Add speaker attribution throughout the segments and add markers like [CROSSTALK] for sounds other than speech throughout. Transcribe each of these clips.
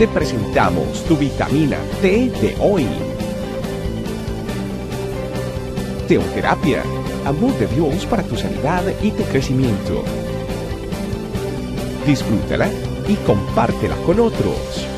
Speaker 1: te presentamos tu vitamina T de hoy. Teoterapia, amor de Dios para tu sanidad y tu crecimiento. Disfrútala y compártela con otros.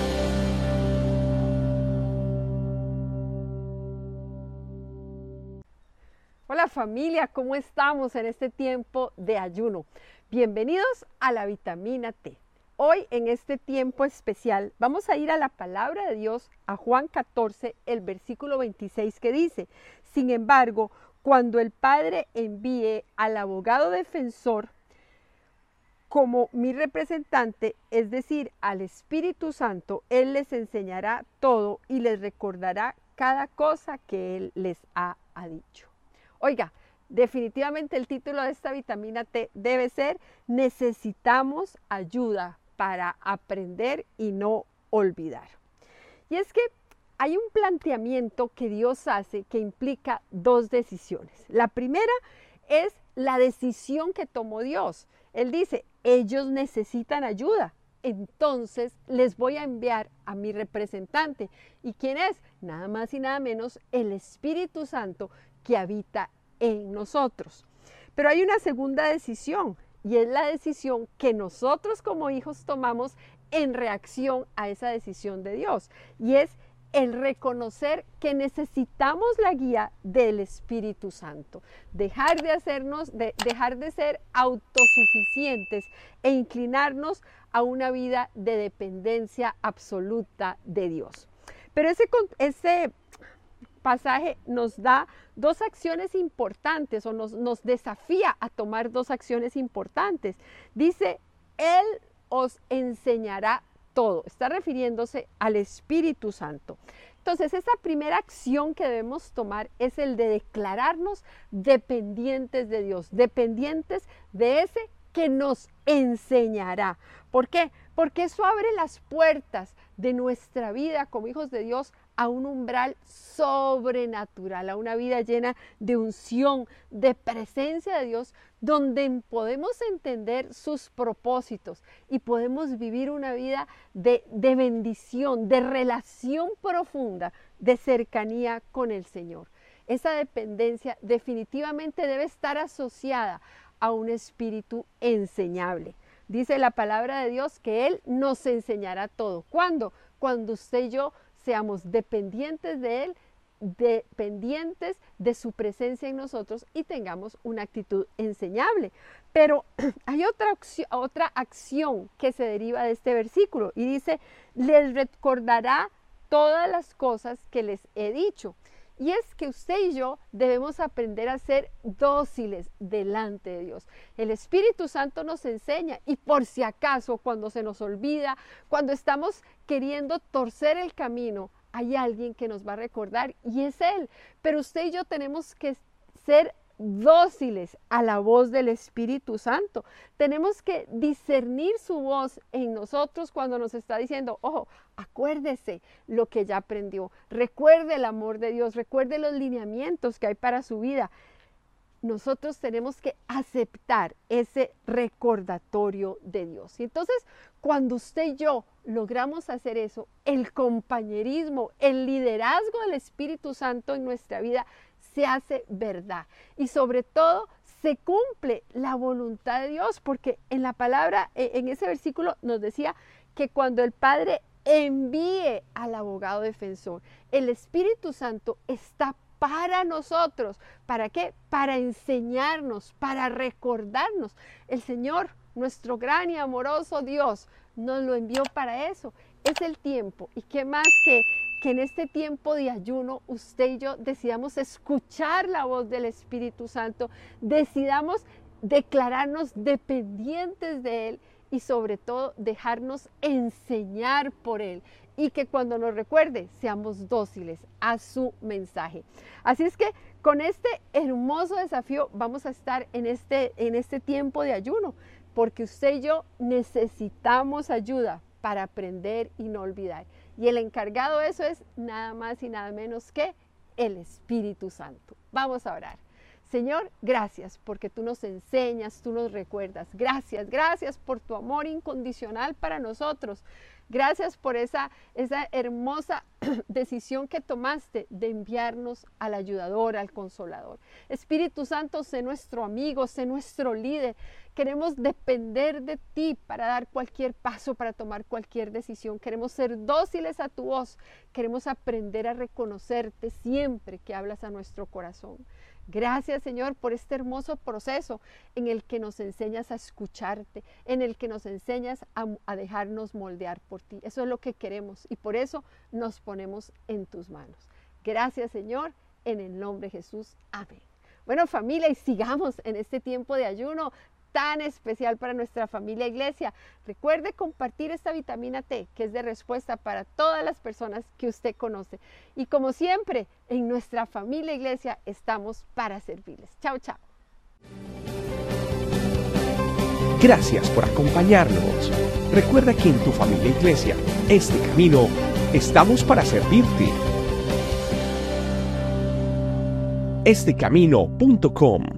Speaker 2: Hola familia, ¿cómo estamos en este tiempo de ayuno? Bienvenidos a la vitamina T. Hoy en este tiempo especial vamos a ir a la palabra de Dios, a Juan 14, el versículo 26 que dice, sin embargo, cuando el Padre envíe al abogado defensor como mi representante, es decir, al Espíritu Santo, Él les enseñará todo y les recordará cada cosa que Él les ha, ha dicho. Oiga, definitivamente el título de esta vitamina T debe ser Necesitamos ayuda para aprender y no olvidar. Y es que hay un planteamiento que Dios hace que implica dos decisiones. La primera es la decisión que tomó Dios. Él dice, ellos necesitan ayuda, entonces les voy a enviar a mi representante. ¿Y quién es? Nada más y nada menos el Espíritu Santo que habita en nosotros. Pero hay una segunda decisión y es la decisión que nosotros como hijos tomamos en reacción a esa decisión de Dios. Y es el reconocer que necesitamos la guía del Espíritu Santo, dejar de hacernos, de, dejar de ser autosuficientes e inclinarnos a una vida de dependencia absoluta de Dios. Pero ese, ese pasaje nos da dos acciones importantes o nos, nos desafía a tomar dos acciones importantes. Dice, Él os enseñará todo. Está refiriéndose al Espíritu Santo. Entonces, esa primera acción que debemos tomar es el de declararnos dependientes de Dios, dependientes de ese que nos enseñará. ¿Por qué? Porque eso abre las puertas de nuestra vida como hijos de Dios a un umbral sobrenatural, a una vida llena de unción, de presencia de Dios, donde podemos entender sus propósitos y podemos vivir una vida de, de bendición, de relación profunda, de cercanía con el Señor. Esa dependencia definitivamente debe estar asociada a un espíritu enseñable. Dice la palabra de Dios que Él nos enseñará todo. ¿Cuándo? Cuando usted y yo seamos dependientes de Él, dependientes de su presencia en nosotros y tengamos una actitud enseñable. Pero [CLEARS THROAT] hay otra, otra acción que se deriva de este versículo y dice, les recordará todas las cosas que les he dicho. Y es que usted y yo debemos aprender a ser dóciles delante de Dios. El Espíritu Santo nos enseña y por si acaso cuando se nos olvida, cuando estamos queriendo torcer el camino, hay alguien que nos va a recordar y es Él. Pero usted y yo tenemos que ser dóciles a la voz del Espíritu Santo. Tenemos que discernir su voz en nosotros cuando nos está diciendo, ojo, acuérdese lo que ya aprendió, recuerde el amor de Dios, recuerde los lineamientos que hay para su vida. Nosotros tenemos que aceptar ese recordatorio de Dios. Y entonces, cuando usted y yo logramos hacer eso, el compañerismo, el liderazgo del Espíritu Santo en nuestra vida se hace verdad. Y sobre todo se cumple la voluntad de Dios, porque en la palabra, e, en ese versículo nos decía que cuando el Padre envíe al abogado defensor, el Espíritu Santo está para nosotros. ¿Para qué? Para enseñarnos, para recordarnos. El Señor, nuestro gran y amoroso Dios, nos lo envió para eso. Es el tiempo. ¿Y qué más que que en este tiempo de ayuno usted y yo decidamos escuchar la voz del Espíritu Santo, decidamos declararnos dependientes de Él y sobre todo dejarnos enseñar por Él y que cuando nos recuerde seamos dóciles a su mensaje. Así es que con este hermoso desafío vamos a estar en este, en este tiempo de ayuno, porque usted y yo necesitamos ayuda para aprender y no olvidar. Y el encargado de eso es nada más y nada menos que el Espíritu Santo. Vamos a orar. Señor, gracias porque tú nos enseñas, tú nos recuerdas. Gracias, gracias por tu amor incondicional para nosotros. Gracias por esa, esa hermosa [CLEARS THROAT] decisión que tomaste de enviarnos al ayudador, al consolador. Espíritu Santo, sé nuestro amigo, sé nuestro líder. Queremos depender de ti para dar cualquier paso, para tomar cualquier decisión. Queremos ser dóciles a tu voz. Queremos aprender a reconocerte siempre que hablas a nuestro corazón. Gracias Señor por este hermoso proceso en el que nos enseñas a escucharte, en el que nos enseñas a, dejarnos moldear por ti. Eso es lo que queremos y por eso nos ponemos en tus manos. Gracias Señor, en el nombre de Jesús. Amén. Bueno familia, y sigamos en este tiempo de ayuno tan especial para nuestra familia iglesia. Recuerde compartir esta vitamina T, que es de respuesta para todas las personas que usted conoce. Y como siempre, en nuestra familia iglesia estamos para servirles. Chao, chao.
Speaker 1: Gracias por acompañarnos. Recuerda que en tu familia iglesia, este camino, estamos para servirte. Estecamino.com